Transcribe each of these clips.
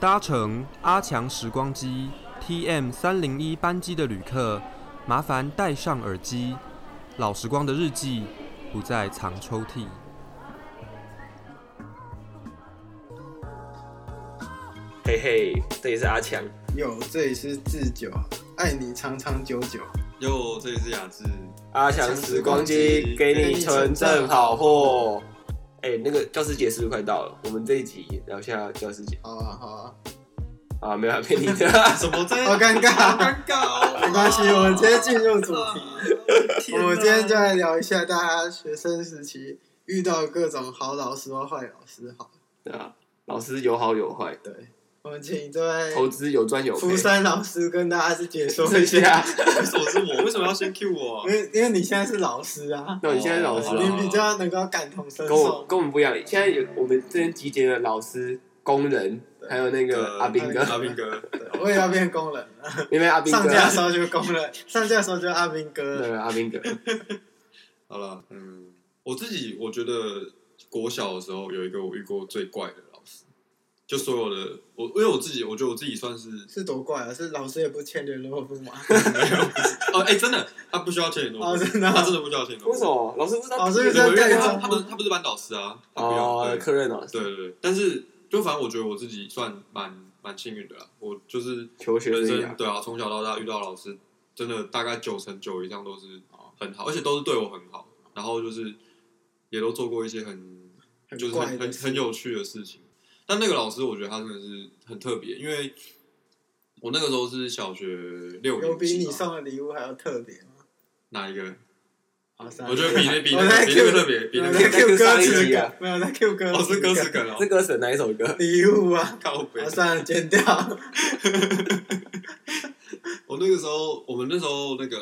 搭乘阿强时光机 TM 三零一班机的旅客，麻烦戴上耳机。老时光的日记不再藏抽屉。嘿嘿，这里是阿强。哟，这里是智久，爱你长长久久。哟，这里是雅致。阿强时光机给你纯正好货。哎、欸，那个教师节是不是快到了？我们这一集聊一下教师节。好啊，好啊。啊，没有骗你的。什么？好尴尬，好尴尬哦。没关系，我们直接进入主题。我们今天就来聊一下大家学生时期遇到各种好老师或坏老师。好。对啊，老师有好有坏。对。我们请这位投资有专有赔。福山老师跟大家是解说一下。为什么是我？为什么要先 cue 我？因为因为你现在是老师啊。那你现在是老师，你比较能够感同身受。跟我跟我们不一样，现在有我们这边集结了老师、工人，还有那个阿斌哥。阿斌哥，我也要变工人了。因为阿斌哥上架的时候就是工人，上架的时候就是阿斌哥。对，阿斌哥。好了，嗯，我自己我觉得国小的时候有一个我遇过最怪的。就所有的我，因为我自己，我觉得我自己算是是多怪啊！是老师也不签联络簿吗？没有哦，哎、欸，真的，他不需要签联络簿，哦，真的，他真的不需要签联络簿。为什么？老师不知道？老师是在？他不是，他不是班导师啊。哦，科任老师。对对对，但是就反正我觉得我自己算蛮蛮幸运的啦。我就是求学生涯，对啊，从小到大遇到老师，真的大概九成九以上都是很好，而且都是对我很好，然后就是也都做过一些很就是很很很有趣的事情。但那个老师，我觉得他真的是很特别，因为我那个时候是小学六年级。有比你送的礼物还要特别吗？哪一个？我觉得比那比那 个比那个特别，比那个在 Q 歌词梗，没有在 Q 歌词。哦，是歌词梗哦，是歌词哪一首歌？礼物啊，靠北。算了，剪掉。我那个时候，我们那时候那个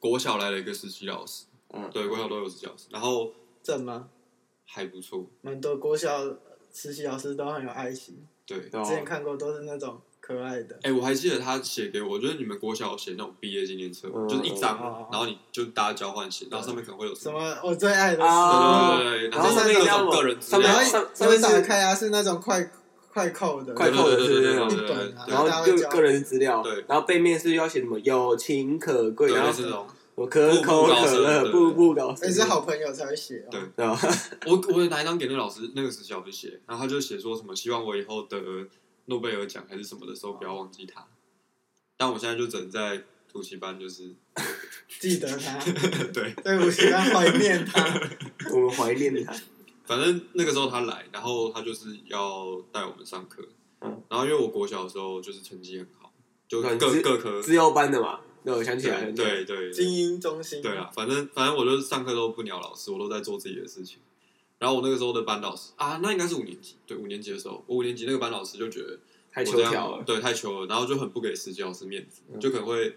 国小来了一个实习老师，嗯，对，国小都有实习老师，然后正吗？还不错，蛮多国小。实习老师都很有爱心，对，之前看过都是那种可爱的。哎，我还记得他写给我，就是你们国小写那种毕业纪念册，就是一张，然后你就大家交换写，然后上面可能会有什么我最爱的，对对对，然后上面各种个人资料，上面打开啊是那种快快扣的，快扣的是那种一本，然后就个人资料，对，然后背面是要写什么友情可贵，然后这种。我可口可乐，步步高升。那是好朋友才会写。对，我我拿一张给那个老师，那个实习老师写，然后他就写说什么，希望我以后得诺贝尔奖还是什么的时候不要忘记他。但我现在就只能在补习班，就是 记得他。对，在补习班怀念他，我们怀念他。反正那个时候他来，然后他就是要带我们上课。嗯。然后因为我国小的时候就是成绩很好，就各各科资优班的嘛。那我想起来，对对，精英中心。对啊，反正反正我就是上课都不鸟老师，我都在做自己的事情。然后我那个时候的班导师啊，那应该是五年级，对，五年级的时候，我五年级那个班老师就觉得太求条了，对，太求了，然后就很不给实习老师面子，就可能会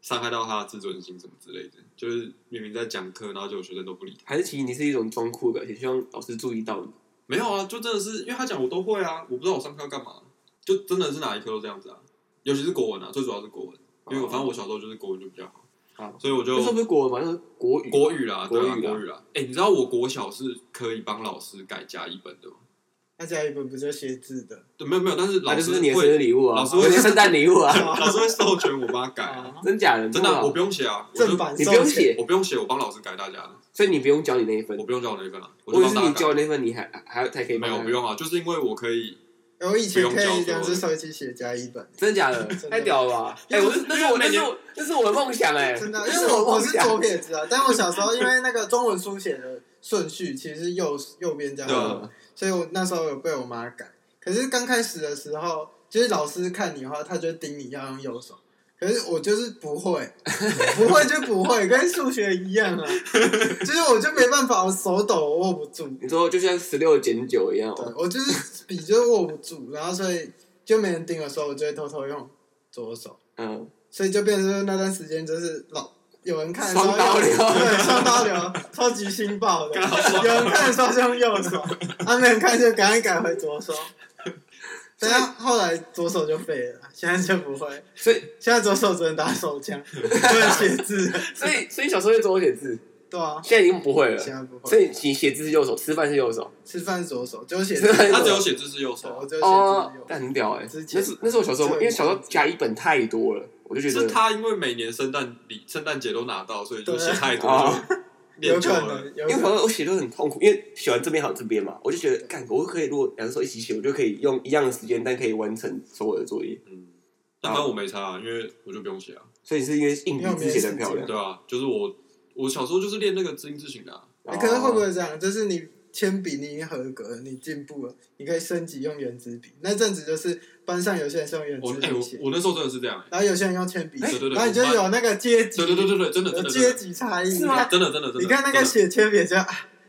伤害到他的自尊心什么之类的。就是明明在讲课，然后就有学生都不理他。还是其实你是一种装酷的，也希望老师注意到你。没有啊，就真的是因为他讲我都会啊，我不知道我上课要干嘛，就真的是哪一科都这样子啊，尤其是国文啊，最主要是国文。因为反正我小时候就是国文就比较好，所以我就那是不是国文嘛？就是国语，国语啦，对啊，国语啦。哎，你知道我国小是可以帮老师改加一本的吗？那加一本不就写字的？对，没有没有，但是老师是你的生日礼物啊，老师会圣诞礼物啊，老师会授权我帮他改，啊真假的？真的，我不用写啊，正版你不用写，我不用写，我帮老师改大家的，所以你不用交你那一份，我不用交我那一份啊，我就帮大家改。你交那份，你还还才可以？没有，不用啊，就是因为我可以。我以前可以两只手一起写加一本，真的假的？太屌了吧！哎，我是那是我那是那是我的梦想哎，真的，因为我我是左撇子啊。但我小时候因为那个中文书写的顺序其实是右右边这样，所以我那时候有被我妈改。可是刚开始的时候，就是老师看你的话，他就盯你要用右手。可是我就是不会，不会就不会，跟数学一样啊。就是我就没办法，我手抖，我握不住。你说就像十六减九一样，对，我就是笔就握不住，然后所以就没人盯的时候，我就会偷偷用左手。嗯，所以就变成那段时间就是老有人看双刀流，对，双刀流，超级新爆的。有人看的时候就用右手，啊，没人看就赶紧改回左手。但后来左手就废了，现在就不会。所以现在左手只能打手枪，不能写字。所以，所以小时候就左手写字。对啊，现在已经不会了。现在不会。所以你写字是右手，吃饭是右手。吃饭是左手，就写字。他只有写字是右手。我只有写字哦，但很屌哎！那是那是我小时候，因为小时候甲乙本太多了，我就觉得。是他因为每年圣诞礼、圣诞节都拿到，所以就写太多。有可能，因为反正我写都很痛苦，因为写完这边好像这边嘛，我就觉得干，我可以如果两个手一起写，我就可以用一样的时间，但可以完成所有的作业。嗯，但反正我没差，啊因为我就不用写啊。所以是因为硬笔字写的漂亮，对啊，就是我我小时候就是练那个字音字形的。你可能会不会这样？就是你铅笔你已经合格了，你进步了，你可以升级用圆珠笔。那阵子就是班上有些人是用原子笔写，我那时候真的是这样。然后有些人用铅笔，对对对，然后你就有那个阶级，对对对对对，真的真的阶级差异是吗？真的真的真的。你看那个写铅笔就。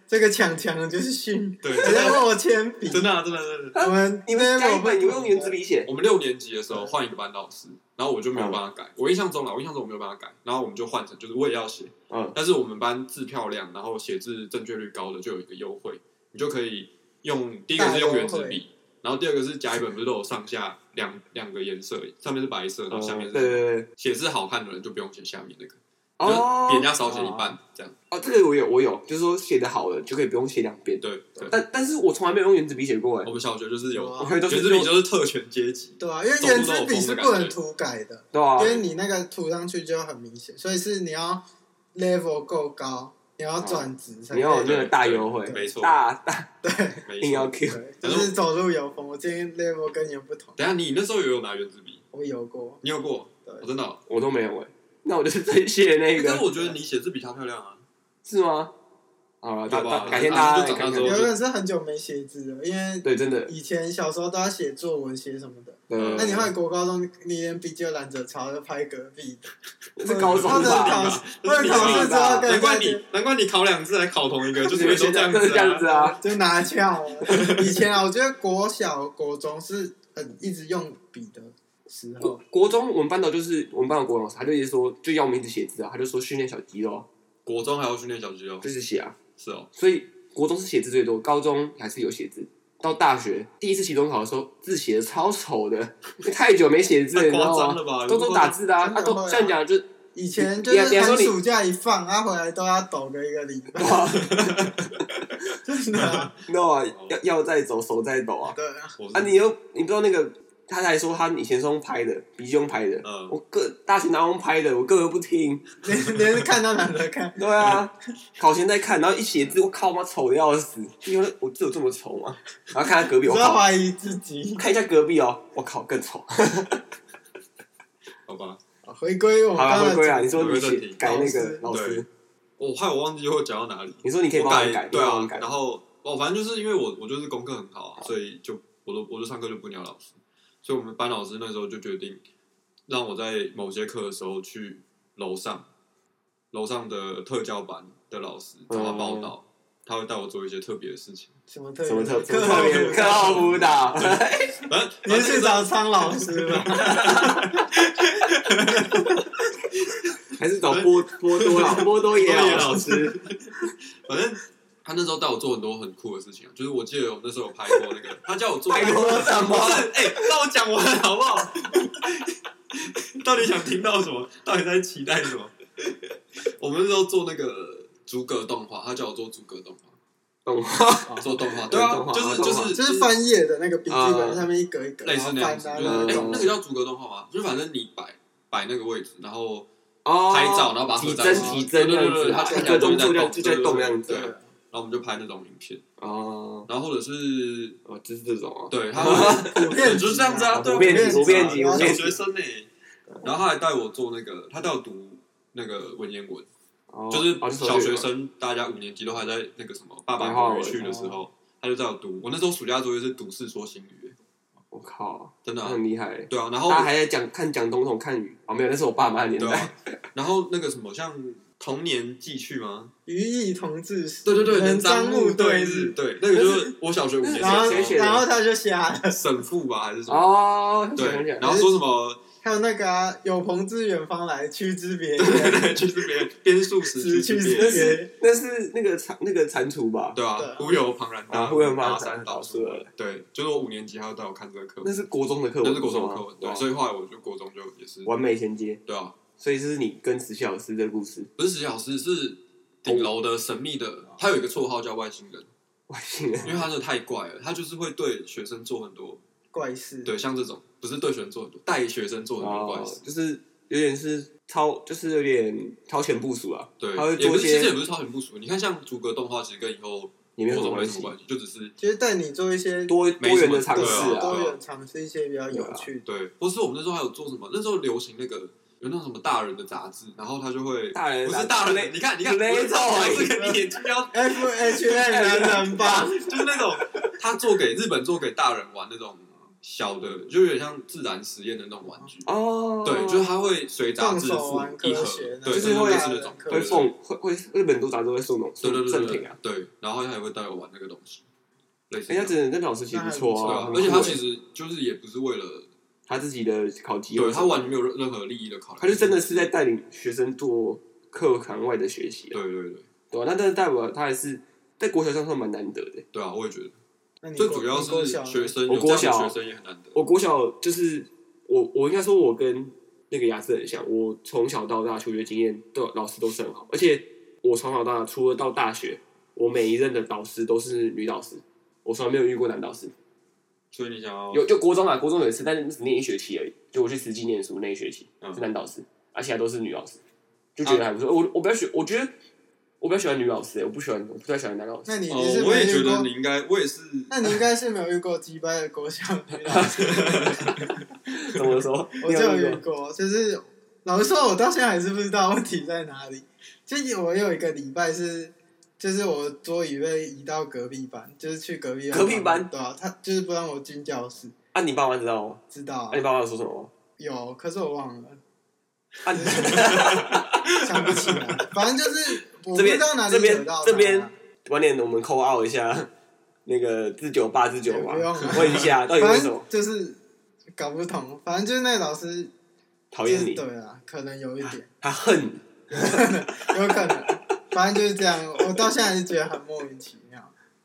这个强强的就是训，对，人家问我铅笔，真的啊，真的真的。我们你们甲乙本，你们用圆子笔写。我们六年级的时候换一个班导师，然后我就没有办法改。我印象中了，我印象中我没有办法改，然后我们就换成就是我也要写，嗯，但是我们班字漂亮，然后写字正确率高的就有一个优惠，你就可以用第一个是用圆子笔，然后第二个是甲乙本，不是都有上下两两个颜色，上面是白色，然后下面是对对对，写字好看的人就不用写下面那个。哦，比人家少写一半，这样。哦，这个我有，我有，就是说写的好的就可以不用写两遍。对对。但但是我从来没有用原子笔写过哎。我们小学就是有，原子笔就是特权阶级。对啊，因为原子笔是不能涂改的。对啊。因为你那个涂上去就很明显，所以是你要 level 够高，你要转职，你要有那个大优惠，没错。大大对，一定要 Q，就是走路有风。我今天 level 跟你不同。等下，你那时候有有拿原子笔？我有过。你有过？对，真的，我都没有哎。那我就是最谢那个。但是我觉得你写字比他漂亮啊，是吗？好了，改天大家再看看。有人是很久没写字了，因为对，真的，以前小时候都要写作文，写什么的。那你后来国高中，你连笔记都懒得抄，就拍隔壁的。是高中吧？或者考试，或者考试之后，难怪你，难怪你考两次还考同一个，就是都这样子啊，就拿翘。以前啊，我觉得国小、国中是很一直用笔的。国国中我们班导就是我们班的国文老师，他就一直说就要我们一直写字啊，他就说训练小肌肉。国中还要训练小肌肉，就是写啊，是哦。所以国中是写字最多，高中还是有写字。到大学第一次期中考的时候，字写的超丑的，因为太久没写字，你知道吗？都都打字的啊，他都这样讲就以前就是寒暑假一放，他回来都要抖个一个礼拜。真的，no 啊，要要再走，手再抖啊。对啊，你又你不知道那个。他还说他以前是用拍的，笔记用拍的。嗯，我个大学拿用拍的，我个个不听，连连看都懒得看。对啊，考前在看，然后一写字，我靠，妈丑的要死，因为我字有这么丑吗？然后看他隔壁，我怀疑自己，看一下隔壁哦，我靠，更丑。好吧，回归我们回归啊！你说你写改那个老师，我害我忘记会讲到哪里。你说你可以帮我改，对啊，然后哦，反正就是因为我我就是功课很好啊，所以就我都我就上课就不鸟老师。所以，我们班老师那时候就决定，让我在某些课的时候去楼上，楼上的特教班的老师找他报道，他会带我做一些特别的事情。什么特什么特特别课后辅导？你是去找苍老师吗？还是找波波多老波多野老师？反正。他那时候带我做很多很酷的事情啊，就是我记得我那时候有拍过那个，他叫我做拍过什么？哎，让我讲完好不好？到底想听到什么？到底在期待什么？我们那时候做那个逐格动画，他叫我做逐格动画，动画做动画，对啊，就是就是就是翻页的那个笔记本上面一格一格，类似那样子，就是哎，那个叫逐格动画吗？就是反正你摆摆那个位置，然后拍照，然后把它合在一起，提帧提帧这样子，它一个动作就在动这样子。然后我们就拍那种影片哦，然后或者是哦，就是这种啊，对，他 会普遍就是这样子啊，对，普遍级，普遍级，小学生呢。然后他还带我做那个，他带我读那个文言文，就是小学生，大家五年级都还在那个什么爸爸回去的时候，他就带我读。我那时候暑假作业是读《世说新语》，我靠，真的很厉害。对啊，然后他还在讲看蒋总统看雨，哦，没有，那是我爸妈的年代。然后那个什么像。童年寄去吗？余忆童稚时，对对对，能张目对日，对，那个就是我小学五年级谁写的？然后他就写沈父吧，还是什么？哦，对，然后说什么？还有那个有朋自远方来，驱之别院，对对对，驱之别院，边数时驱之别院，那是那个蟾那个蟾蜍吧？对啊，忽有庞然大忽有庞然山倒树了。对，就是我五年级，他要带我看这个课，那是国中的课文，那是国中的课文。对，所以后来我就国中就也是完美衔接。对啊。所以这是你跟石溪老师的故事，不是石溪老师，是顶楼的神秘的，他有一个绰号叫外星人。外星人，因为他真的太怪了，他就是会对学生做很多怪事。对，像这种不是对学生做很多，带学生做很多怪事，就是有点是超，就是有点超前部署啊。对，他会做一些，其实也不是超前部署。你看，像逐格动画，其实跟以后也没有什么关系，就只是其实带你做一些多多元的尝试啊，多元尝试一些比较有趣。对，或是我们那时候还有做什么？那时候流行那个。有那种什么大人的杂志，然后他就会大人不是大人，你看你看，没错，这个你眼睛要 F H M 男人吧，就是那种他做给日本做给大人玩那种小的，就有点像自然实验的那种玩具哦。对，就是他会随杂志附一盒，对，就是会是那种会送会会日本都杂志会送那种对对对赠品啊，对，然后他也会带我玩那个东西。人家真的那老师其实不错啊，而且他其实就是也不是为了。他自己的考级，对他完全没有任何利益的考虑，他就真的是在带领学生做课堂外的学习。对对对，对啊，那但是代表他还是在国小上算蛮难得的。对啊，我也觉得。最主要是学生，我国小学生也很难得。我国小就是我，我应该说，我跟那个雅思很像。我从小到大求学经验，都老师都是很好，而且我从小到大，除了到大学，我每一任的导师都是女导师，我从来没有遇过男导师。所以你想要有就国中啊，国中有一次，但是只念一学期而已。就我去实际念书那一学期，是男导师，而且还都是女老师，就觉得还不错。我我比较喜，我觉得我比较喜欢女老师，我不喜欢，我不太喜欢男老师。那你哦，我也觉得你应该，我也是。那你应该是没有遇过击败的国小女老师。怎么说？我就有遇过，就是老实说，我到现在还是不知道问题在哪里。就我有一个礼拜是。就是我桌椅被移到隔壁班，就是去隔壁班。隔壁班对啊，他就是不让我进教室。啊，你爸妈知道吗？知道。啊，你爸妈说什么？有，可是我忘了。啊，想不起来。反正就是我不知道哪里扯到。这边晚点我们 call out 一下那个自九八自九八，问一下到底为什么？就是搞不懂，反正就是那个老师讨厌你。对啊，可能有一点。他恨你。有可能。反正就是这样，我到现在还是觉得很莫名其妙。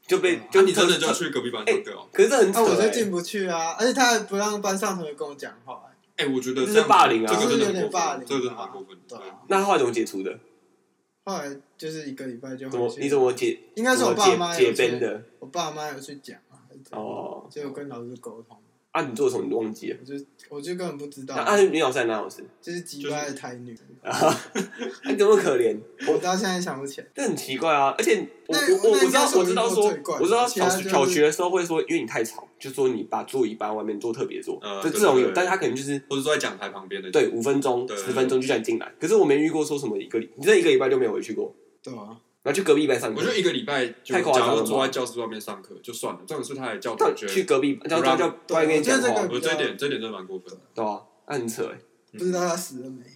就被就你真的就要去隔壁班对哦？可是这很那我就进不去啊！而且他还不让班上同学跟我讲话。哎，我觉得这是霸凌啊，这个有点霸凌，这个蛮过分。对，那后来怎么解除的？后来就是一个礼拜就怎么？你怎么解？应该是我爸妈解编的。我爸妈有去讲啊，哦，就跟老师沟通。啊！你做什么？你都忘记了？我就我就根本不知道。啊！女老师还是男老师？就是机掰的台女 啊。你怎么可怜？我到现在想不起来。这很奇怪啊！而且我我我知道我知道说我知道小小学的时候会说，因为你太吵，就说你把座椅搬外面坐特别座。就这种有，但是他可能就是或者坐在讲台旁边的。对，五分钟、十分钟就叫你进来。可是我没遇过说什么一个礼，你这一个礼拜就没有回去过。对啊。然后去隔壁班上课，我就一个礼拜太夸张了。坐在教室外面上课就算了，重点是他还叫同学去隔壁，然后叫外面讲话。我这一点这一点真的蛮过分的。对啊，那很扯哎。不知道他死了没？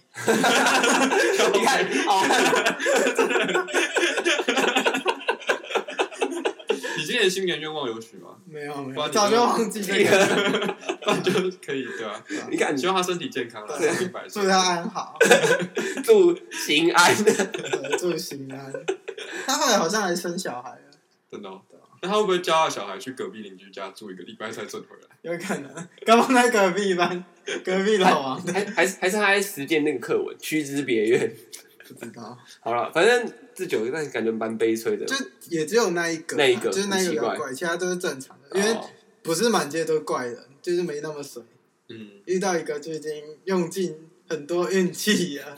你看，你 今年新年愿望有许吗？没有没有，早就忘记了。那就可以对吧？你看，希望他身体健康，祝他安好，祝心安，祝心安。他后来好像还生小孩了，真的。那他会不会叫他小孩去隔壁邻居家住一个礼拜才准回来？有可能，刚刚在隔壁班，隔壁老王，还还是还是他在实践那个课文，驱之别院。不知道。好了，反正这九个，但感觉蛮悲催的。就也只有那一个，那一个就是那一个比较怪，其他都是正常的，因为不是满街都怪人。就是没那么水，嗯，遇到一个就已经用尽很多运气 啊。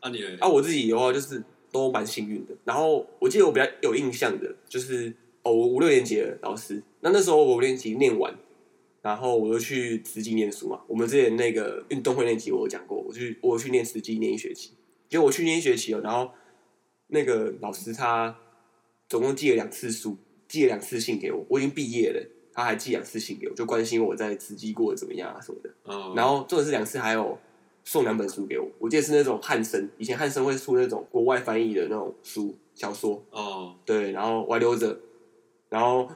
啊你呢？啊我自己的话就是都蛮幸运的。然后我记得我比较有印象的，就是哦我五六年级的老师，那那时候我五六年级念完，然后我就去慈济念书嘛。我们之前那个运动会那集我有讲过，我去我去念慈济念一学期，结果我去年一学期了，然后那个老师他总共寄了两次书，寄了两次信给我，我已经毕业了。他还寄两次信给我，就关心我在慈济过得怎么样啊什么的。Oh. 然后，做的是两次还有送两本书给我，我记得是那种汉生，以前汉生会出那种国外翻译的那种书小说。哦，oh. 对，然后我还留着。然后，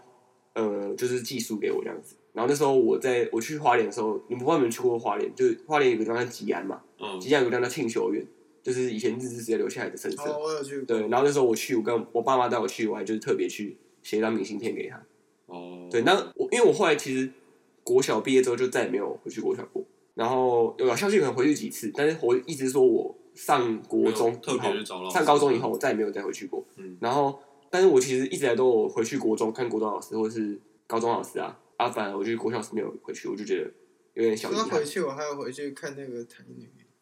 呃，就是寄书给我这样子。然后那时候我在我去花莲的时候，你们有没有去过花莲？就是花莲有个地方叫吉安嘛，嗯，吉安有个地方叫庆修院，就是以前日治时代留下来的神社。哦，我有去。对，然后那时候我去，我跟我爸妈带我去，我还就是特别去写一张明信片给他。哦，oh. 对，那我因为我后来其实国小毕业之后就再也没有回去国小过，然后有校庆可能回去几次，但是我一直说我上国中特别去找，上高中以后我再也没有再回去过。嗯，然后，但是我其实一直来都有回去国中看国中老师或者是高中老师啊。啊，反而我觉得国小是没有回去，我就觉得有点小遗憾。回去我还要回去看那个台女。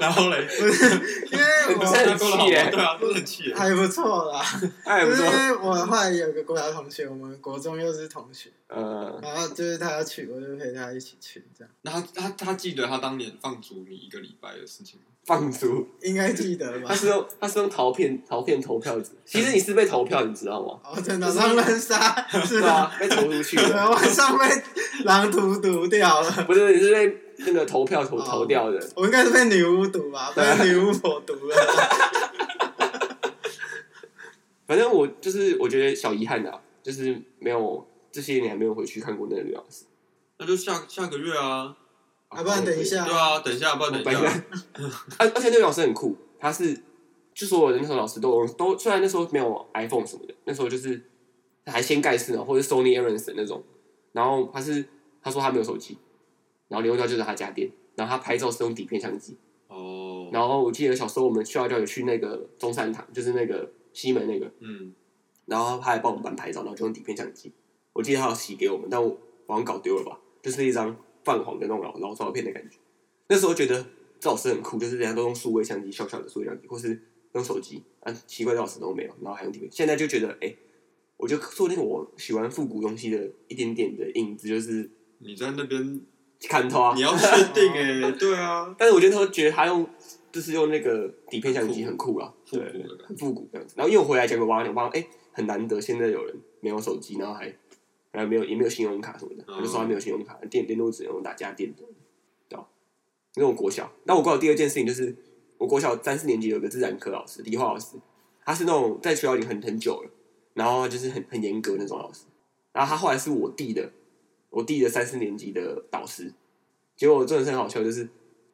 然后嘞，因为我很气耶，对啊，都很气耶，还不错啦，还不错。因为我后来有个国小同学，我们国中又是同学，呃，然后就是他要去，我就陪他一起去，这样。那他他他记得他当年放逐你一个礼拜的事情吗？放逐应该记得吧？他是用他是用陶片陶片投票子，其实你是被投票，你知道吗？哦，真的狼人杀是吧？被投出去对，晚上被狼图毒掉了。不是，你是被那个投票投投掉的。我应该是被女巫毒吧？被女巫婆毒了。反正我就是我觉得小遗憾的，就是没有这些年还没有回去看过那个女老师。那就下下个月啊，要不然等一下。对啊，等一下，不然等一下。而 而且那个老师很酷，他是就所有的那时候老师都都虽然那时候没有 iPhone 什么的，那时候就是还掀盖世呢，或者 Sony Ericsson 那种。然后他是他说他没有手机，然后联络到就是他家电，然后他拍照是用底片相机。哦。然后我记得小时候我们学校就有去那个中山堂，就是那个。西门那个，嗯，然后他还帮我们班拍照，然后就用底片相机。我记得他有洗给我们，但我好像搞丢了吧，就是一张泛黄的那种老老照片的感觉。那时候觉得这老师很酷，就是人家都用数位相机，小小的数位相机，或是用手机，啊，奇怪的老师都没有，然后还用底片。现在就觉得，哎，我就做那个我喜欢复古东西的一点点的影子，就是你在那边看透啊，你要确定哎、欸，对啊。但是我觉得他觉得他用。就是用那个底片相机很酷啊，对，很复古这样子。然后因为我回来讲给我爸讲，我爸哎，很难得现在有人没有手机，然后还然后没有也没有信用卡什么的，他就说他没有信用卡，电电都只能用打家电的，对吧？那种国小，那我国小第二件事情就是，我国小三四年级有个自然科老师，理化老师，他是那种在学校里很很久了，然后就是很很严格那种老师。然后他后来是我弟的，我弟的三四年级的导师，结果我真的是很好笑，就是。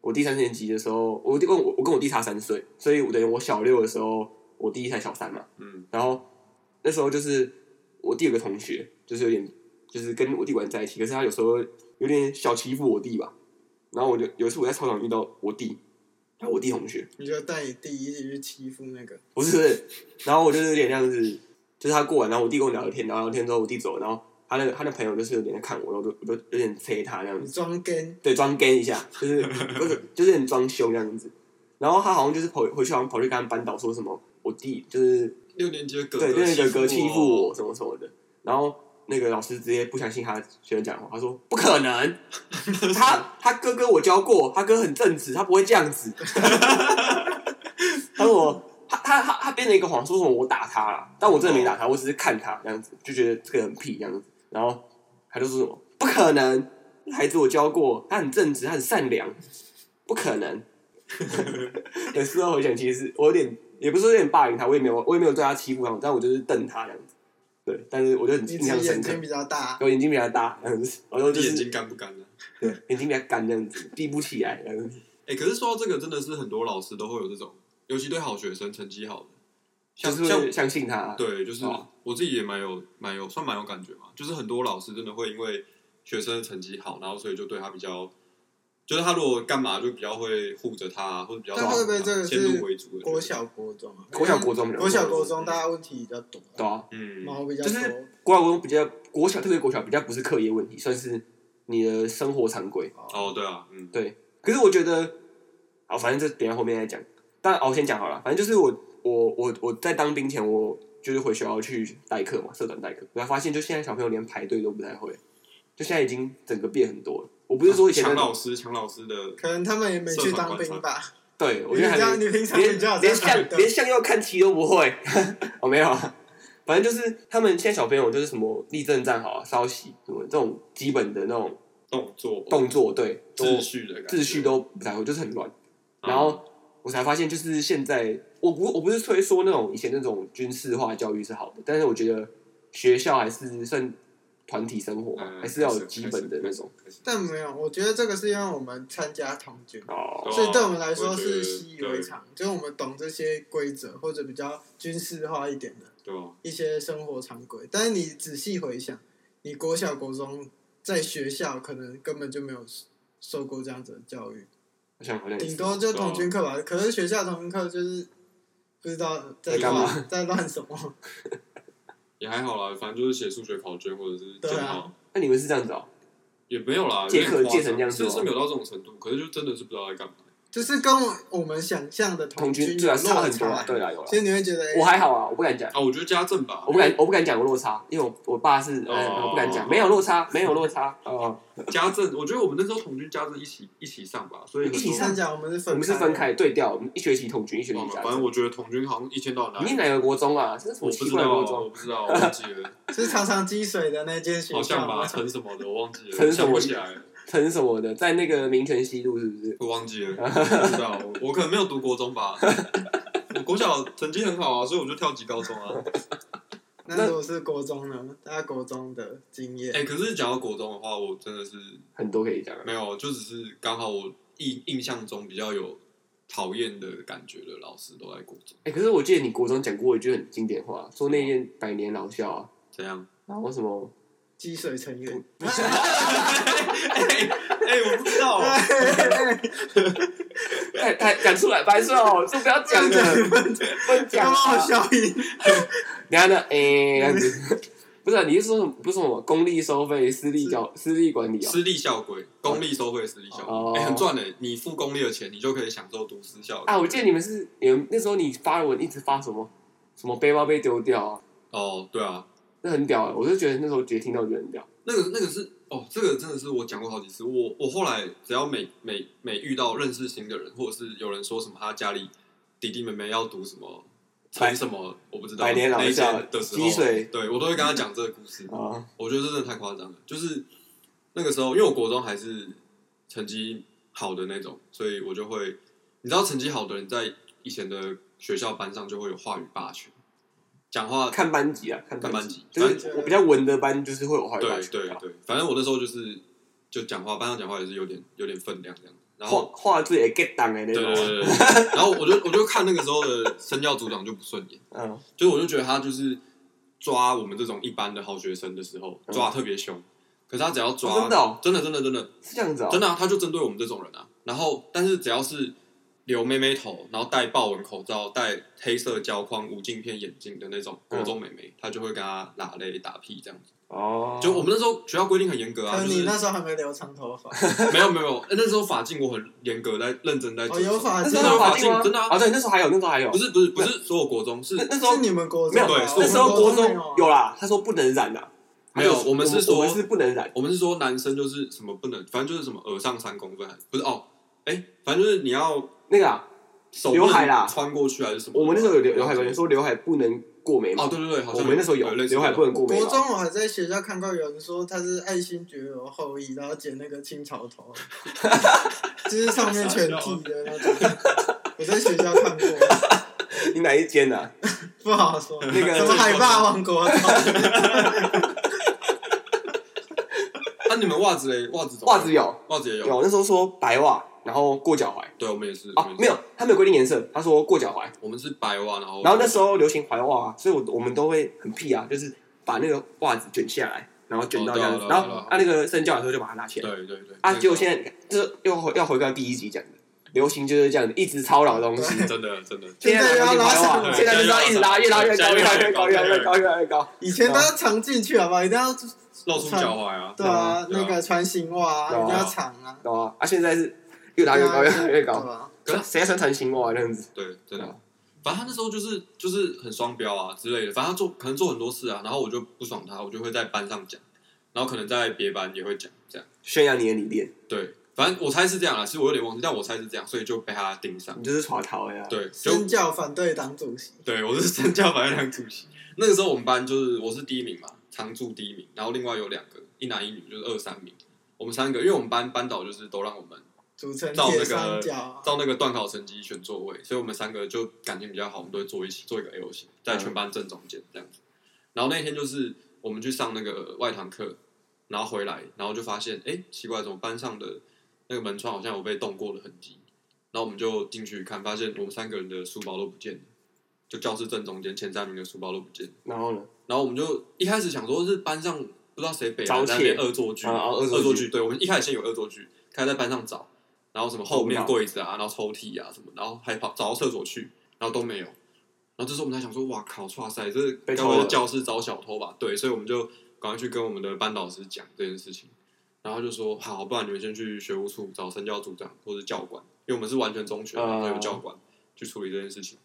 我第三年级的时候，我跟我我跟我弟差三岁，所以我等于我小六的时候，我弟才小三嘛。嗯，然后那时候就是我弟有个同学，就是有点就是跟我弟玩在一起，可是他有时候有点小欺负我弟吧。然后我就有一次我在操场遇到我弟，还有我弟同学，你就带你弟一起去欺负那个？不是，然后我就是有点那样子，就是他过完，然后我弟跟我聊天，聊聊天之后我弟走了，然后。他那个他那朋友就是有点在看我，然后我就我就有点催他这样子，装跟对装跟一下，就是 不是就是很装凶这样子。然后他好像就是跑回去，好像跑去跟他班导说什么，我弟就是六年级的哥对六年级的哥欺负我，我什么什么的。然后那个老师直接不相信他学生讲话，他说不可能，他他哥哥我教过，他哥很正直，他不会这样子。他说我他他他他编了一个谎，说什么我打他了，但我真的没打他，我只是看他这样子，就觉得这个很屁这样子。然后他就说什么不可能，孩子我教过，他很正直，他很善良，不可能。有时候回想，其实是我有点，也不是有点霸凌他，我也没有，我也没有对他欺负他，但我就是瞪他这样子。对，但是我就很印象深刻。眼睛比较大，我眼睛比较大。然后就是眼睛干不干呢？对，眼睛比较干这样子，闭不起来这样子。哎，可是说到这个，真的是很多老师都会有这种，尤其对好学生，成绩好的。像像相信他，对，就是我自己也蛮有蛮有算蛮有感觉嘛。就是很多老师真的会因为学生的成绩好，然后所以就对他比较，就是他如果干嘛就比较会护着他，或者比较但会不会这个先入为主的？国小国中啊，国小国中，国小国中大家问题比较多，对啊，嗯，毛比较就是国小国中比较国小特别国小比较不是课业问题，算是你的生活常规。哦，对啊，嗯，对。可是我觉得，好，反正这等下后面再讲。但哦，我先讲好了，反正就是我。我我我在当兵前，我就是回学校去代课嘛，社团代课。我才发现，就现在小朋友连排队都不太会，就现在已经整个变很多了。我不是说以前抢老师，抢老师的，可能他们也没去当兵吧。对，我觉得还你平常连连向连向右看齐都不会。我、哦、没有，反正就是他们现在小朋友就是什么立正站好啊，稍息什么这种基本的那种动作动作，对秩序的秩序都不太会，就是很乱。然后我才发现，就是现在。我不我不是推说那种以前那种军事化教育是好的，但是我觉得学校还是算团体生活嘛，还是要有基本的那种。但没有，我觉得这个是因为我们参加童军，哦，所以对我们来说是习以为常，就是我们懂这些规则或者比较军事化一点的，一些生活常规。但是你仔细回想，你国小国中在学校可能根本就没有受过这样子的教育。好像好像顶多就童军课吧。可是学校童军课就是不知道在干嘛，在乱什么。也还好啦，反正就是写数学考卷或者是检讨。那你们是这样子哦？也没有啦，借课借成这样子，是是没有到这种程度，可是就真的是不知道在干嘛。就是跟我们想象的童军对啊差很多，对啊有了。其实你会觉得我还好啊，我不敢讲啊，我觉得家政吧，我不敢我不敢讲落差，因为我我爸是呃我不敢讲，没有落差，没有落差哦。家政，我觉得我们那时候童军家政一起一起上吧，所以一起上讲我们是分我们是分开对调，我们一学期童军，一学期家政。反正我觉得童军好像一天到晚。你哪个国中啊？这是什么奇怪国中？我不知道，我忘记了。是常常积水的那间学校，好像吧？成什么的，我忘记了。陈什么起来了？陈什么的，在那个民权西路是不是？我忘记了，不知道。我可能没有读国中吧。我国小成绩很好啊，所以我就跳级高中啊。那如果是国中呢？大家国中的经验。哎，可是讲到国中的话，我真的是很多可以讲。没有，就只是刚好我印印象中比较有讨厌的感觉的老师都在国中。哎，可是我记得你国中讲过一句很经典话，说那间百年老校啊，怎样？然后什么？积水成 渊。哎哎，我不知道。太太讲出来，白说哦，就不要讲了，不能讲。好笑音。然后呢？哎，这样子，不是，你是说什么？不是什么公立收费、私立教、私立管理啊？私立校规，公立收费，私立校规，哎，很赚诶！你付公立的钱，你就可以享受读私校。啊，我记得你们是你们那时候你发文一直发什么什么背包被丢掉啊？哦，对啊。那很屌，我就觉得那时候直接听到就很屌。那个那个是哦，这个真的是我讲过好几次。我我后来只要每每每遇到认识新的人，或者是有人说什么他家里弟弟妹妹要读什么成什么，我不知道百年老校的时候，对我都会跟他讲这个故事。啊，我觉得这真的太夸张了。就是那个时候，因为我国中还是成绩好的那种，所以我就会，你知道，成绩好的人在以前的学校班上就会有话语霸权。讲话看班级啊，看班级。就是我比较文的班，就是会有话语权。对对对，反正我那时候就是就讲话，班上讲话也是有点有点分量这样。然后话字也 get down 哎，对对对。然后我就我就看那个时候的身教组长就不顺眼，嗯，就我就觉得他就是抓我们这种一般的好学生的时候抓特别凶，可是他只要抓真的真的真的真的是这样子啊，真的他就针对我们这种人啊。然后但是只要是。留妹妹头，然后戴豹纹口罩，戴黑色胶框无镜片眼镜的那种国中妹妹，她就会跟她拉泪打屁这样子。哦，就我们那时候学校规定很严格啊。你那时候还没留长头发？没有没有，那时候发镜我很严格，在认真在。哦，有发镜，那时候发镜真的啊？对，那时候还有，那时候还有。不是不是不是，所有国中是那时候你们国中没有，那时候国中有啦。他说不能染啊。没有，我们是说我们是不能染，我们是说男生就是什么不能，反正就是什么耳上三公分，不是哦，哎，反正就是你要那个。刘海啦，穿过去还是什么？我们那时候有刘刘海，有人说刘海不能过眉毛。哦，对对对，好像我们那时候有刘海不能过眉毛。国中我还在学校看到有人说他是爱新觉罗后裔，然后剪那个清朝头，就是上面全剃的那种。我在学校看过。你哪一间啊？不好说。那个什么海霸王国？那你们袜子嘞？袜子袜子有，袜子也有。有那时候说白袜。然后过脚踝，对，我们也是啊，没有，他没有规定颜色，他说过脚踝。我们是白袜，然后然后那时候流行踝袜啊，所以我我们都会很屁啊，就是把那个袜子卷下来，然后卷到这样子，然后啊那个身教的时候就把它拉起来。对对对。啊，结果现在就是又回要回到第一集讲的，流行就是这样子，一直超老的东西，真的真的。现在要拉上，现在就是要一直拉，越拉越高，越拉越高，越拉越高，越拉越高。以前都要藏进去好不好？一定要露出脚踝啊。对啊，那个穿新袜啊，一定要藏啊。对啊，啊现在是。越打越高，越打越高。可是谁还穿长型袜这样子？对，真的。反正他那时候就是就是很双标啊之类的。反正他做可能做很多事啊，然后我就不爽他，我就会在班上讲，然后可能在别班也会讲，这样宣扬你的理念。对，反正我猜是这样啊。其实我有点忘记，但我猜是这样，所以就被他盯上。你就是耍逃呀？对，生教反对党主席。对，我是生教反对党主席。那个时候我们班就是我是第一名嘛，常驻第一名，然后另外有两个一男一女，就是二三名。我们三个，因为我们班班导就是都让我们。组成照那个照那个段考成绩选座位，所以我们三个就感情比较好，我们都会坐一起，做一个 L 型，在全班正中间这样子。然后那天就是我们去上那个外堂课，然后回来，然后就发现，哎，奇怪，怎么班上的那个门窗好像有被动过的痕迹？然后我们就进去看，发现我们三个人的书包都不见了，就教室正中间前三名的书包都不见了。然后呢？然后我们就一开始想说，是班上不知道谁北来那边恶作剧，恶作剧。对，我们一开始先有恶作剧，开始在班上找。然后什么后面柜子啊，然后抽屉啊什么，然后还跑找到厕所去，然后都没有。然后这时候我们才想说，哇靠，哇塞，这该不会是教室遭小偷吧？对，所以我们就赶快去跟我们的班导师讲这件事情。然后就说，好，不然你们先去学务处找身教组长或者教官，因为我们是完全中学，还有教官去处理这件事情。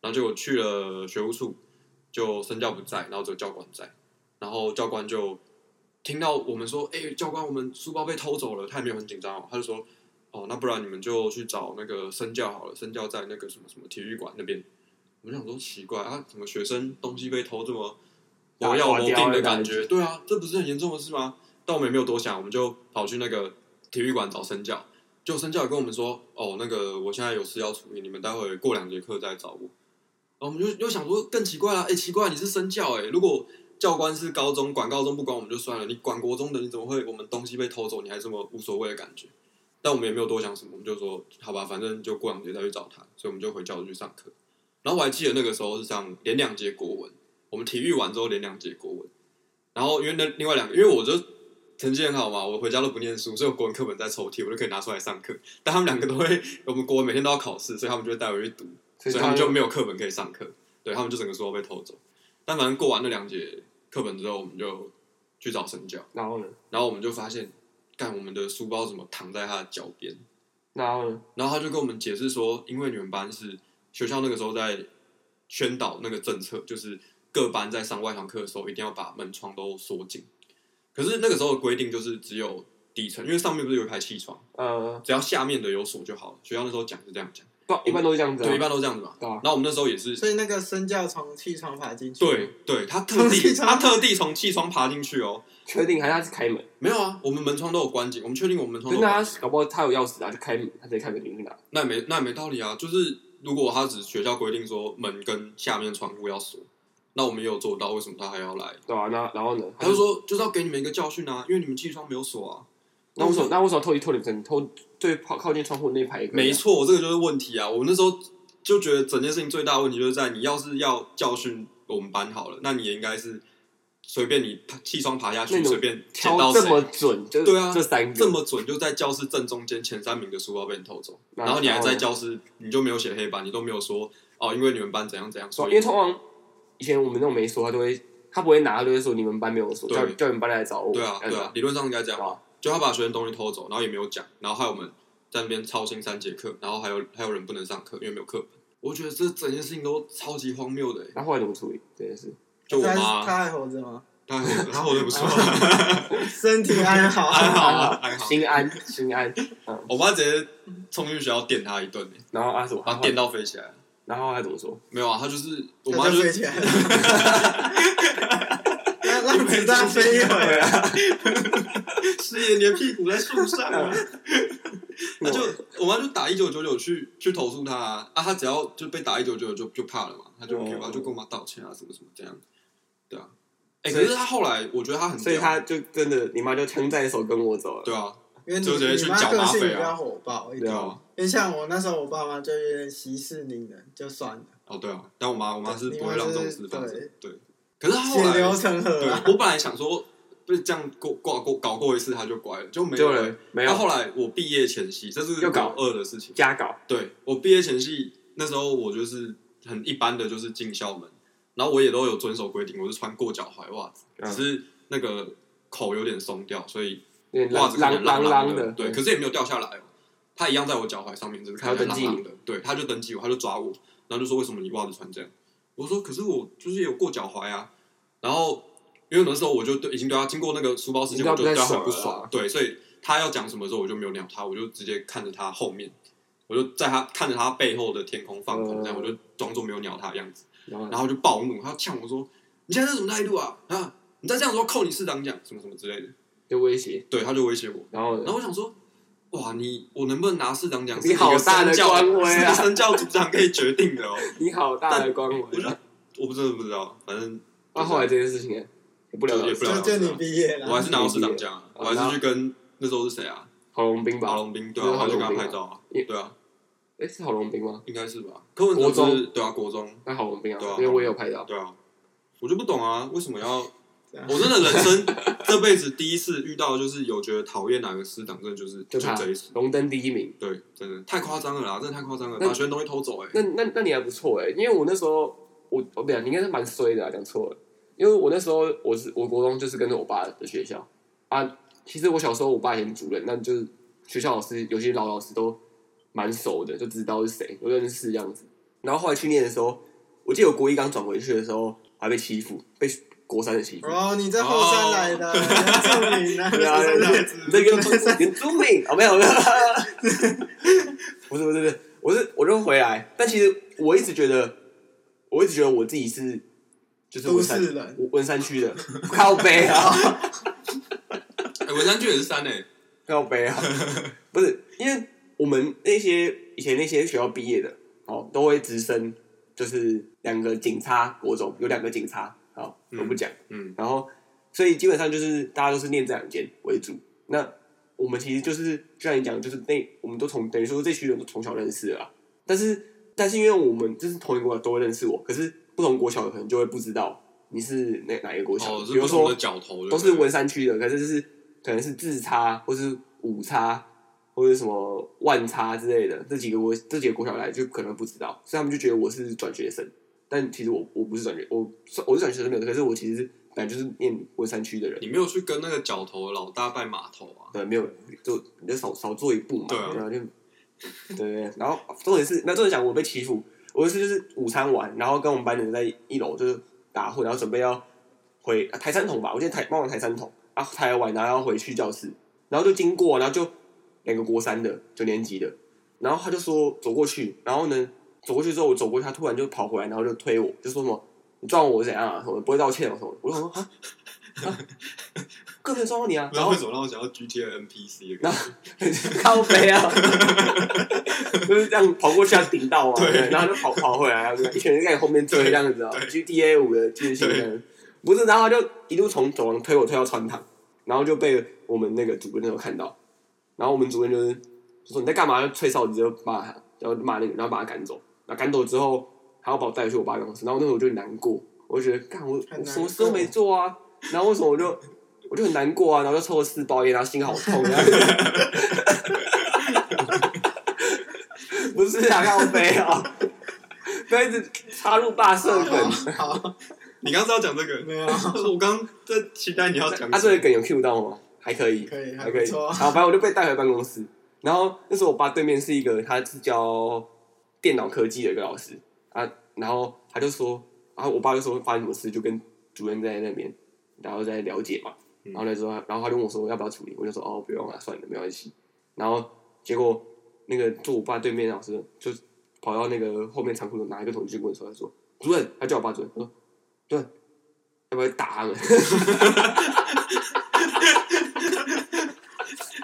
然后结果去了学务处，就身教不在，然后只有教官在。然后教官就听到我们说，哎，教官，我们书包被偷走了，他也没有很紧张哦，他就说，哦，那不然你们就去找那个生教好了，生教在那个什么什么体育馆那边。我们想说奇怪啊，怎么学生东西被偷这么火药锁定的感觉？对啊，这不是很严重的事吗？但我们也没有多想，我们就跑去那个体育馆找生教。就生教也跟我们说：“哦，那个我现在有事要处理，你们待会过两节课再找我。”然后我们就又想说更奇怪了，哎，奇怪，你是生教哎，如果教官是高中管高中不管我们就算了，你管国中的你怎么会我们东西被偷走你还这么无所谓的感觉？但我们也没有多想什么，我们就说好吧，反正就过两节再去找他，所以我们就回教室去上课。然后我还记得那个时候是上连两节国文，我们体育完之后连两节国文。然后因为那另外两个，因为我就成绩很好嘛，我回家都不念书，所以我国文课本在抽屉，我就可以拿出来上课。但他们两个都会，我们国文每天都要考试，所以他们就会带回去读，所以他们就没有课本可以上课。对，他们就整个书包被偷走。但反正过完那两节课本之后，我们就去找神教。然后呢？然后我们就发现，干我们的书包怎么躺在他的脚边？然后呢？然后他就跟我们解释说，因为你们班是。学校那个时候在宣导那个政策，就是各班在上外堂课的时候一定要把门窗都锁紧。可是那个时候的规定就是只有底层，因为上面不是有一排气窗，呃，只要下面的有锁就好了。学校那时候讲是这样讲，对，一般都是这样子，对，一般都是这样子嘛。对。然后我们那时候也是，所以那个身教从气窗爬进去，对对，他特地他特地从气窗爬进去哦。确定还是他是开门？没有啊，我们门窗都有关紧，我们确定我们门窗都有。那他搞不好他有钥匙啊，就开门，他直接开门进去拿。那也没那也没道理啊，就是。如果他只学校规定说门跟下面窗户要锁，那我们也有做到，为什么他还要来？对啊，那然后呢？他就说就是要给你们一个教训啊，因为你们气窗没有锁啊。那为什么？那为什么偷一偷你们偷对靠靠近窗户那排？没错，这个就是问题啊！我们那时候就觉得整件事情最大的问题就是在你要是要教训我们班好了，那你也应该是。随便你气窗爬下去，随便捡到这么准，就对啊，这三这么准，就在教室正中间前三名的书包被你偷走，然后你还在教室，你就没有写黑板，你都没有说哦，因为你们班怎样怎样。所以因为通常以前我们那种没说，他都会他不会拿，就会说你们班没有说，叫叫你们班来找我。对啊，对啊，理论上应该这样。就他把学生东西偷走，然后也没有讲，然后害我们在那边操心三节课，然后还有还有人不能上课，因为没有课本。我觉得这整件事情都超级荒谬的。那后来怎么处理这件事？就我妈，他还活着吗？他他活得不错，身体安好，安好啊，安好，心安心安。我妈直接冲进学校电他一顿，然后啊什么？把电到飞起来。然后他怎么说？没有啊，他就是我妈就 飞起来，让让子弹飞一会啊！师爷，你的屁股在树上啊！他就我妈就打一九九九去去投诉他啊，啊他只要就被打一九九九就就怕了嘛，他就他就跟我妈道歉啊，什么什么这样，对啊。可是他后来，我觉得他很，所以他就真的，你妈就枪在手跟我走了。对啊，因为你妈个性比较火爆一点。因为像我那时候，我爸妈就有点息事宁人，就算了。哦，对啊，但我妈，我妈是不会让这种事发生。对，可是后来血流成河。对，我本来想说，不是这样过挂过搞过一次他就乖了，就没有了。没有。后来我毕业前夕，这是高二的事情，加搞。对，我毕业前夕那时候，我就是很一般的就是进校门。然后我也都有遵守规定，我是穿过脚踝袜子，只是那个口有点松掉，所以袜子啷啷啷的，对，可是也没有掉下来哦，他一样在我脚踝上面，只是看起来啷啷的，对，他就登记我，他就抓我，然后就说为什么你袜子穿这样？我说可是我就是有过脚踝啊，然后因为那时候我就已经对他经过那个书包事件，我就对他很不爽，对，所以他要讲什么时候我就没有鸟他，我就直接看着他后面，我就在他看着他背后的天空放空，这样我就装作没有鸟他的样子。然后就暴怒，他呛我说：“你现在是什么态度啊？啊，你再这样说，扣你市长奖，什么什么之类的，就威胁。对，他就威胁我。然后，然后我想说，哇，你我能不能拿市长奖？你好大的官威啊！是生教组长可以决定的哦。你好大的官威。我就我不知道不知道，反正那后来这件事情也不了解，不了之。就你毕业了，我还是拿到市长奖，我还是去跟那时候是谁啊？郝龙斌吧？郝龙斌对啊，我就跟他拍照啊，对啊。”哎，是郝龙斌吗？应该是吧。柯文哲是对啊，国中。那郝龙斌啊，因为我也有拍到。对啊，我就不懂啊，为什么要？我真的人生这辈子第一次遇到，就是有觉得讨厌哪个师长，真的就是就这一次。荣登第一名，对，真的太夸张了啦，真的太夸张了，把学生东西偷走哎。那那那你还不错哎，因为我那时候我我不讲，你应该是蛮衰的啊，讲错了。因为我那时候我是我国中就是跟着我爸的学校啊。其实我小时候我爸也是主任，那就是学校老师有些老老师都蛮熟的，就知道是谁，我认识这样子。然后后来去念的时候，我记得我国一刚转回去的时候还被欺负，被国三的欺负。哦，你在后山来的，原住民啊，对啊，你这个原住民哦，没有没有，不是不是不是，我是我就回来，但其实我一直觉得，我一直觉得我自己是就是文山文山区的靠北啊。文山区也是山诶，靠北啊，不是因为我们那些以前那些学校毕业的。哦，都会直升，就是两个警察国中有两个警察，好，我不讲，嗯，然后所以基本上就是大家都是念这两间为主。那我们其实就是就像你讲，就是那我们都从等于说这群人都从小认识了，但是但是因为我们就是同一个国小都会认识我，可是不同国小的可能就会不知道你是哪哪一个国小，哦、比如说都是文山区的，可是就是可能是字差或是五差。或者什么万差之类的，这几个我这几个国小来就可能不知道，所以他们就觉得我是转学生。但其实我我不是转学，我我是转学生没有，可是我其实本来就是念文山区的人。你没有去跟那个角头的老大拜码头啊？对，没有，就你就少少做一步嘛。对啊，然后就对对。然后重点是，那重点讲我被欺负，我有一次就是午餐完，然后跟我们班的人在一楼就是打混，然后准备要回台三桶吧，我记得抬帮忙抬三桶啊，抬完然后要回去教室，然后就经过，然后就。两个国三的九年级的，然后他就说走过去，然后呢走过去之后我走过去，他突然就跑回来，然后就推我，就说什么你撞我怎样啊？什么不会道歉啊？什么？我就说啊啊，个别撞到你啊！然后为什么让我想要 GTA NPC？然后靠北啊，就是这样跑过去要顶到啊，对，然后就跑跑回来，一群人在你后面追这样子啊，GTA 五的剧情不是，然后他就一路从走廊推我推到穿堂，然后就被我们那个主任都看到。然后我们主任就是就说你在干嘛？吹哨子就骂他，然后骂那个，然后把他赶走。然后赶走之后，还要把我带去我爸办公室。然后那时候我就很难过，我就觉得，干我我什么事都没做啊。然后为什么我就我就很难过啊？然后就抽了四包烟，然后心好痛。不是想，要飞啊！不要一直插入霸社梗。好，你刚刚是要讲这个？没有，我刚刚在期待你要讲。他这个梗有 Q 到吗？还可以，可以，还可以。然后反正我就被带回办公室。然后那时候我爸对面是一个，他是教电脑科技的一个老师啊。然后他就说，然后我爸就说发生什么事，就跟主任在那边，然后在了解嘛。然后那时候，然后他就问我说要不要处理，我就说哦不用了，算了，没关系。然后结果那个坐我爸对面的老师就跑到那个后面仓库拿一个桶去问说，他说主任，他叫我爸主任，他说主任要不要打他们？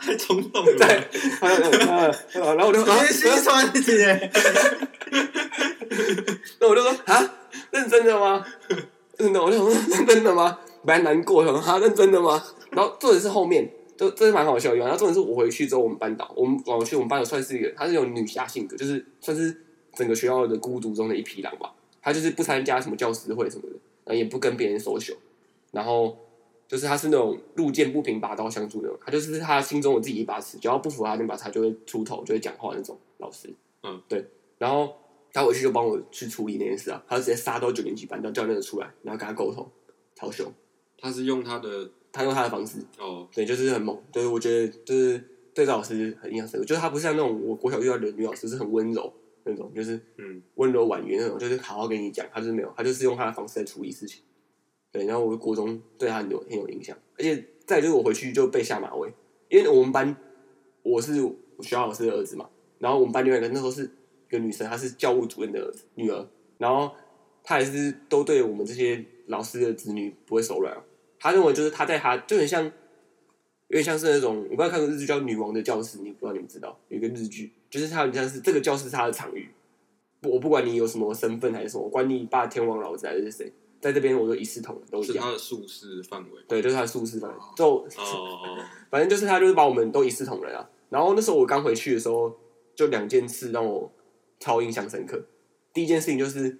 太冲动了，对，然后我就说，心酸姐，那 我就说啊，认真的吗？真的，我就说认真的吗？蛮 难过，说啊，认真的吗？然后重点是后面，就真的蛮好笑的。然后重点是我回去之后，我们班导，我们往回去，我们班导算是一个，他是有女侠性格，就是算是整个学校的孤独中的一匹狼吧。他就是不参加什么教师会什么的，然后也不跟别人 social，然后。就是他是那种路见不平拔刀相助那种，他就是他心中有自己一把尺，只要不服他那把尺，就会出头，就会讲话那种老师。嗯，对。然后他回去就帮我去处理那件事啊，他就直接杀到九年级班，叫那个出来，然后跟他沟通，超凶。他是用他的，他用他的方式。哦，对，就是很猛。就是我觉得，就是对这老师很印象深刻。就是他不是像那种我国小遇到的女老师，是很温柔那种，就是嗯温柔婉约那种，就是好好跟你讲，他就是没有，他就是用他的方式在处理事情。对，然后我国中对他很有很有影响，而且再就是我回去就被下马威，因为我们班我是学校老师的儿子嘛，然后我们班另外一个那时候是一个女生，她是教务主任的儿子女儿，然后她还是都对我们这些老师的子女不会手软，她认为就是她在她就很像，有点像是那种我刚才看过日剧叫《女王的教室》，你不知道你们知道有一个日剧，就是她很像是这个教室是她的场域，我不管你有什么身份还是什么，管你爸天王老子还是谁。在这边，我就一视同仁，都一样。是他的宿舍范围。对，就是他的宿舍范围。就哦哦，反正就是他，就是把我们都一视同仁啊。然后那时候我刚回去的时候，就两件事让我超印象深刻。第一件事情就是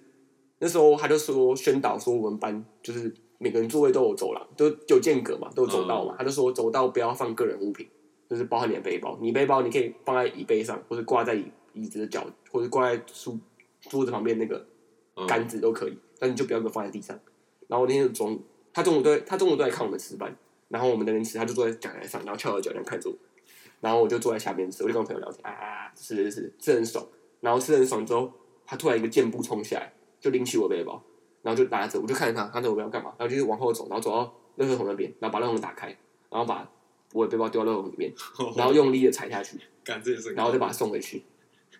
那时候他就说宣导说我们班就是每个人座位都有走廊，都有间隔嘛，都有走道嘛。他就说走道不要放个人物品，就是包含你的背包。你背包你可以放在椅背上，或者挂在椅椅子的脚，或者挂在书桌子旁边那个杆子都可以，但你就不要给我放在地上。然后那天中午，他中午都他中午都在看我们吃饭，然后我们那边吃，他就坐在讲台上，然后翘着脚这样看着我。然后我就坐在下面吃，我就跟我朋友聊天啊，吃吃吃，吃很爽。然后吃很爽之后，他突然一个箭步冲下来，就拎起我背包，然后就拿着，我就看着他，他在我背包干嘛？然后就是往后走，然后走到垃圾桶那边，然后把垃圾桶打开，然后把我的背包丢到垃圾桶里面，然后用力的踩下去，然后就把它送回去。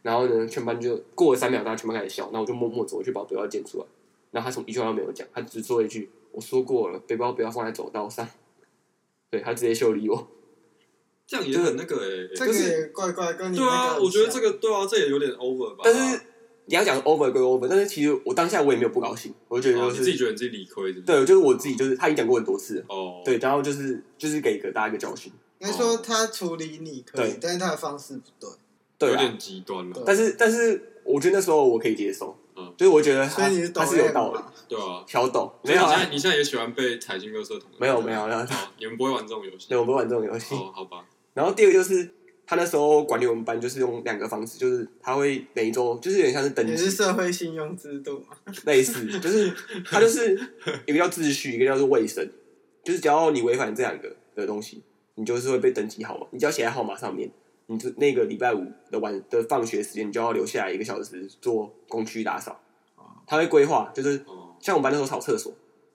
然后呢，全班就过了三秒，大家全班开始笑，然后我就默默走过去把背包捡出来。然后他什么一句话都没有讲，他只说一句：“我说过了，背包不要放在走道上。”对，他直接修理我。这样也很那个哎、欸，这个也怪怪，跟你对啊，我觉得这个对啊，这也有点 over 吧。但是你要讲 over 归 over，但是其实我当下我也没有不高兴，我觉得就是、哦、你自己觉得你自己理亏是是？对，就是我自己，就是他已经讲过很多次了哦，对，然后就是就是给个大家一个教训。应该说他处理你可以，对但是他的方式不对，对，有点极端了。但是但是我觉得那时候我可以接受，嗯，就是我觉得他是他是有道理，对啊，小抖。没有啊，你现在也喜欢被踩进垃圾桶？没有没有，你们不会玩这种游戏？对，我不会玩这种游戏。哦，好吧。然后第二个就是他那时候管理我们班，就是用两个方式，就是他会每一周就是有点像是登记，也是社会信用制度嘛，类似，就是他就是一个叫秩序，一个叫做卫生，就是只要你违反这两个的东西，你就是会被登记号码，你只要写在号码上面，你就那个礼拜五的晚的放学时间，你就要留下来一个小时做工区打扫。他会规划，就是像我们班那时候扫厕所，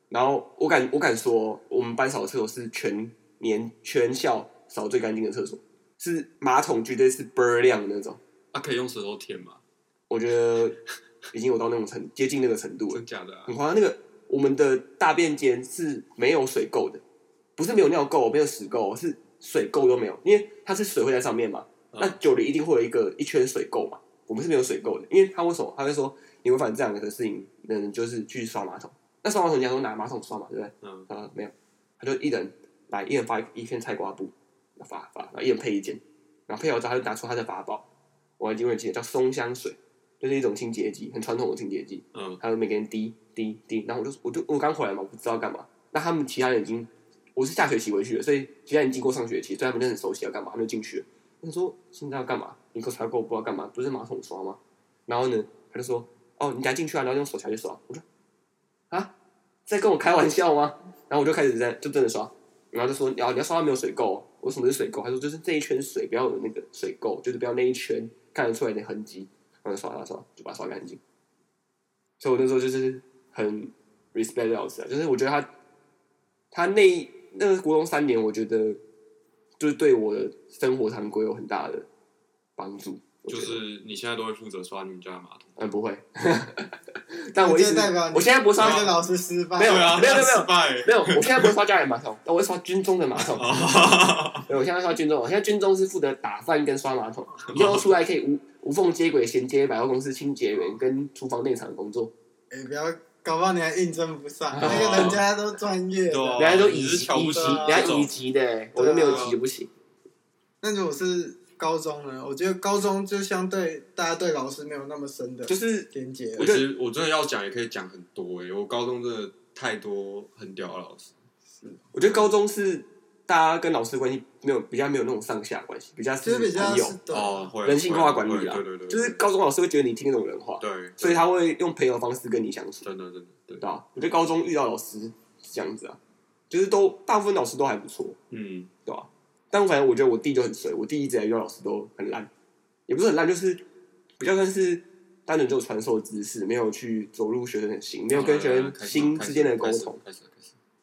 然后我敢我敢说，我们班扫的厕所是全年全校。扫最干净的厕所，是马桶绝对是倍儿亮的那种。啊，可以用舌头舔吗？我觉得已经有到那种程接近那个程度了。真假的、啊？很夸张。那个我们的大便间是没有水垢的，不是没有尿垢，没有屎垢，是水垢都没有，因为它是水会在上面嘛。嗯、那久了一定会有一个一圈水垢嘛。我们是没有水垢的，因为他为什么？他会说你违反这样的事情，嗯，就是去刷马桶。那刷马桶，你想说拿马桶刷嘛，对不对？嗯。啊，没有，他就一人来，一人发一片菜瓜布。发发，然后一人配一件，然后配好之后，他就拿出他的法宝，我还记得记得叫松香水，就是一种清洁剂，很传统的清洁剂。嗯，他们每个人滴滴滴，然后我就我就我刚回来嘛，我不知道干嘛。那他们其他人已经，我是下学期回去的，所以其他人经过上学期，所以他们就很熟悉要干嘛，他们就进去了。他说现在要干嘛？你给我擦过不知道干嘛？不是马桶刷吗？然后呢，他就说哦，你赶紧进去啊，然后用手下去刷。我说啊，在跟我开玩笑吗？然后我就开始在就真的刷，然后就说你要你要刷到没有水垢。为什么是水垢？他说就是这一圈水不要有那个水垢，就是不要那一圈看得出来的痕迹，然后刷刷刷就把它刷干净。所以我那时候就是很 respect 老师啊，就是我觉得他他那那个国中三年，我觉得就是对我的生活常规有很大的帮助。就是你现在都会负责刷你们家的马桶？嗯，不会。但我一直，我现在不刷。老师失败。没有，没有，没有，没有，没有。我现在不会刷家里马桶，但我会刷军中的马桶。对，我现在刷军中，我现在军中是负责打饭跟刷马桶，以后出来可以无无缝接轨衔接百货公司清洁员跟厨房内场的工作。哎，不要搞不好你还应征不上，那个人家都专业，人家都乙乙级，人家乙级的，我都没有级就不行。那如果是？高中呢？我觉得高中就相对大家对老师没有那么深的，就是连接。我觉得我真的要讲，也可以讲很多哎。我高中真的太多很屌的老师。是，我觉得高中是大家跟老师关系没有比较没有那种上下关系，比较是比较哦，人性化管理啊。对对对，就是高中老师会觉得你听得懂人话，对，所以他会用朋友的方式跟你相处。真的真的，对吧？我觉得高中遇到老师是这样子啊，就是都大部分老师都还不错，嗯，对吧？但我反正我觉得我弟就很衰，我弟一直在遇到老师都很烂，也不是很烂，就是比较算是单纯就传授知识，没有去走入学生的心，没有跟学生心之间的沟通。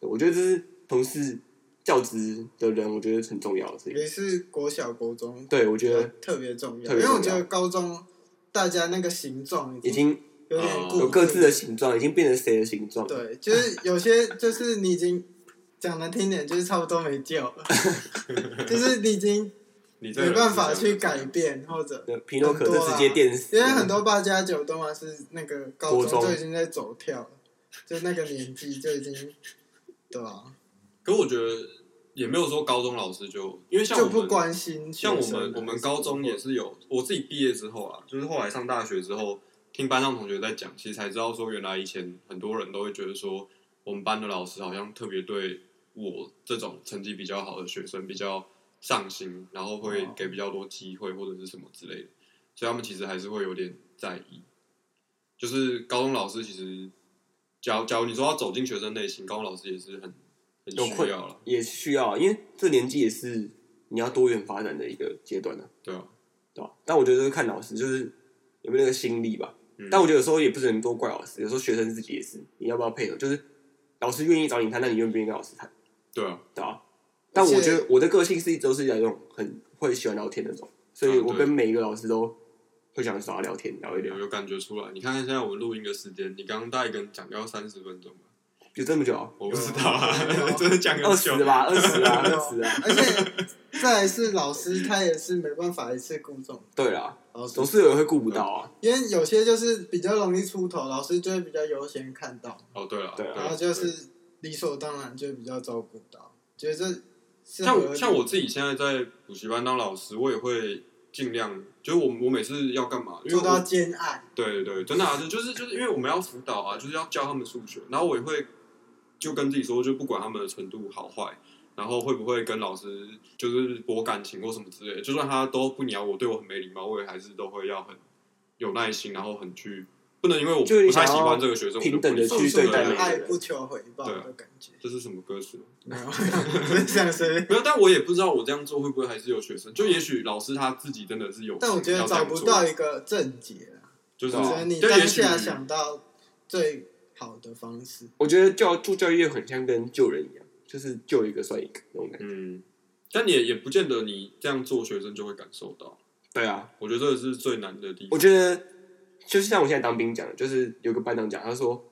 我觉得这是同事教职的人，我觉得很重要的。也是国小、国中，对我觉得特别重要，因为我觉得高中大家那个形状已经有点有各自的形状，已经变成谁的形状？对，就是有些就是你已经。讲难听点，就是差不多没救了，就是你已经没办法去改变，或者皮诺可就直接电死。因为很多八加九都嘛是那个高中就已经在走跳了，就那个年纪就已经，对吧？可我觉得也没有说高中老师就因为像我们就不关心，像我们我们高中也是有，我自己毕业之后啊，就是后来上大学之后，听班上同学在讲，其实才知道说，原来以前很多人都会觉得说。我们班的老师好像特别对我这种成绩比较好的学生比较上心，然后会给比较多机会或者是什么之类的，所以他们其实还是会有点在意。就是高中老师其实，假如假如你说要走进学生内心，高中老师也是很很需要了，也需要，因为这年纪也是你要多元发展的一个阶段呢。对啊，对啊？但我觉得是看老师，就是有没有那个心力吧。嗯、但我觉得有时候也不是能多怪老师，有时候学生自己也是，你要不要配合？就是老师愿意找你谈，那你愿不愿意跟老师谈？对啊，对啊。但我觉得我的个性是一直都是那种很会喜欢聊天的那种，所以我跟每一个老师都会想找他聊天聊一聊。有有感觉出来？你看看现在我们录音的时间，你刚刚大概跟讲要三十分钟吧？有这么久、啊？我不知道啊，真的讲二十吧，二十啊，二十啊。而且再来是老师，他也是没办法一次顾中。对啦，总是有人会顾不到啊。因为有些就是比较容易出头，老师就会比较优先看到。哦，对了，对，然后就是理所当然就会比较照顾到，觉得这。像像我自己现在在补习班当老师，我也会尽量，就是我我每次要干嘛，做到兼爱。对对对，真的啊，就就是就是因为我们要辅导啊，就是要教他们数学，然后我也会就跟自己说，就不管他们的程度好坏，然后会不会跟老师就是博感情或什么之类的，就算他都不鸟我，对我很没礼貌，我也还是都会要很有耐心，然后很去。不能因为我不太喜欢这个学生，平等的去对待爱不求回报的感觉。这是什么歌词？没有，这样说 没有。但我也不知道我这样做会不会还是有学生。就也许老师他自己真的是有，但我觉得找不到一个正解啊。就是你当下想到最好的方式。我觉得教助教育很像跟救人一样，就是救一个算一个那种感觉。嗯，但也也不见得你这样做学生就会感受到。对啊，我觉得这个是最难的地方。我觉得。就是像我现在当兵讲的，就是有个班长讲，他说：“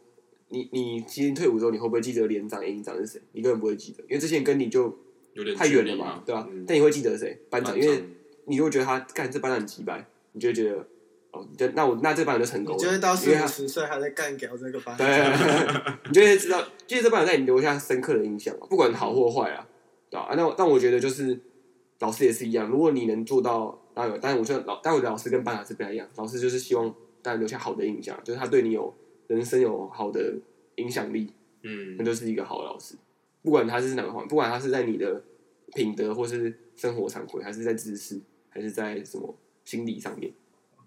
你你今天退伍之后，你会不会记得连长、营长是谁？你根本不会记得，因为这些人跟你就有点太远了嘛，对吧？嗯、但你会记得谁？班长，因为你就会觉得他干这班长很机掰，你就会觉得哦，那我那这班长就成功了。你就会到四五十岁还在干掉这个班长，对，你就会知道，其实这班长在你留下深刻的印象，不管好或坏啊，对吧？那但我觉得就是老师也是一样，如果你能做到，当然，当然，我觉得老，但我的老师跟班长是不太一样，老师就是希望。大家留下好的印象，就是他对你有人生有好的影响力，嗯，那就是一个好的老师。不管他是哪个方面，不管他是在你的品德，或是生活常规，还是在知识，还是在什么心理上面，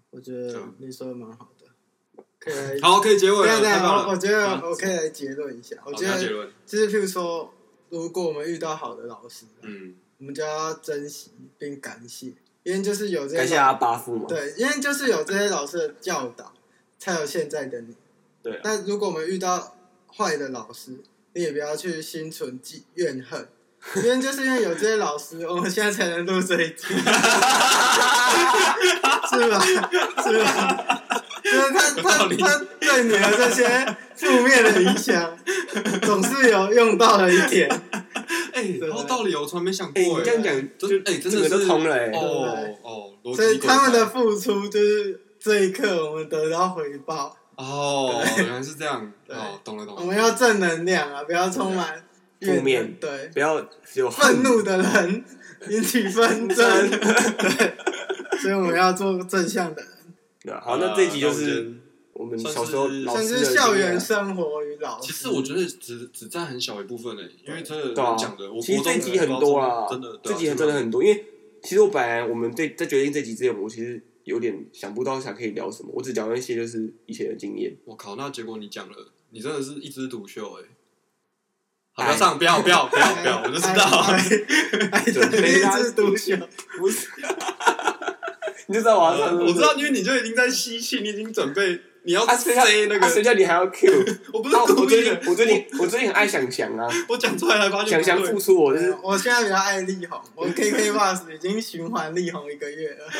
我觉得你说的蛮好的。可以，好，可以结尾了。对对，我我觉得我可以来结论一下。我觉得就是，譬如说，如果我们遇到好的老师，嗯，我们就要珍惜并感谢。因为就是有这些，感谢阿巴夫嘛。对，因为就是有这些老师的教导，才有现在的你。对。但如果我们遇到坏的老师，你也不要去心存记怨恨，因为就是因为有这些老师，我们现在才能录这一集，是吧？是吧？就是他他他对你的这些负面的影响，总是有用到了一点。哎，然后道理我从来没想过。你这样讲，就哎，真的是通了哎。哦哦，所以他们的付出，就是这一刻我们得到回报。哦，原来是这样。哦，懂了懂了。我们要正能量啊，不要充满负面。对，不要有愤怒的人 引起纷争。对，所以我们要做正向的人。对啊，好，那这一集就是。我们小时候老师的校园生活与老师，其实我觉得只只占很小一部分诶，因为真的讲的，其实这集很多啊，真的，这集真的很多。因为其实我本来我们对在决定这集之前，我其实有点想不到想可以聊什么，我只讲了一些就是以前的经验。我靠，那结果你讲了，你真的是一枝独秀诶。好，不要上，不要不要不要不要，我就知道，一枝独秀，不 是，你就知道我要我知道，因为你就已经在吸气，你已经准备。你要谁那个？谁叫你还要 Q？我不是我最近。我最近我最近很爱想想啊！我讲出来了，发现想翔付出我就是。我现在比较爱力宏，我 KKBOX 已经循环力宏一个月了。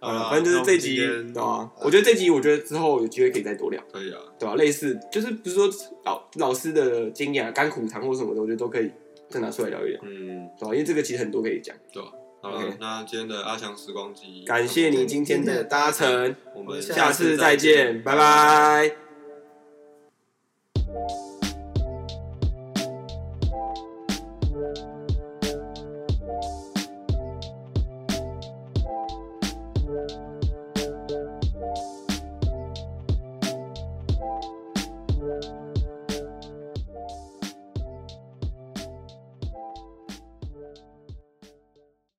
啊，反正就是这集，对吧？我觉得这集，我觉得之后有机会可以再多聊。可以啊，对吧？类似就是比如说老老师的经验、甘苦谈或什么的，我觉得都可以再拿出来聊一聊。嗯，对吧？因为这个其实很多可以讲，对吧？好了，那今天的阿强时光机，感谢你今天的搭乘，我们下次再见，拜拜。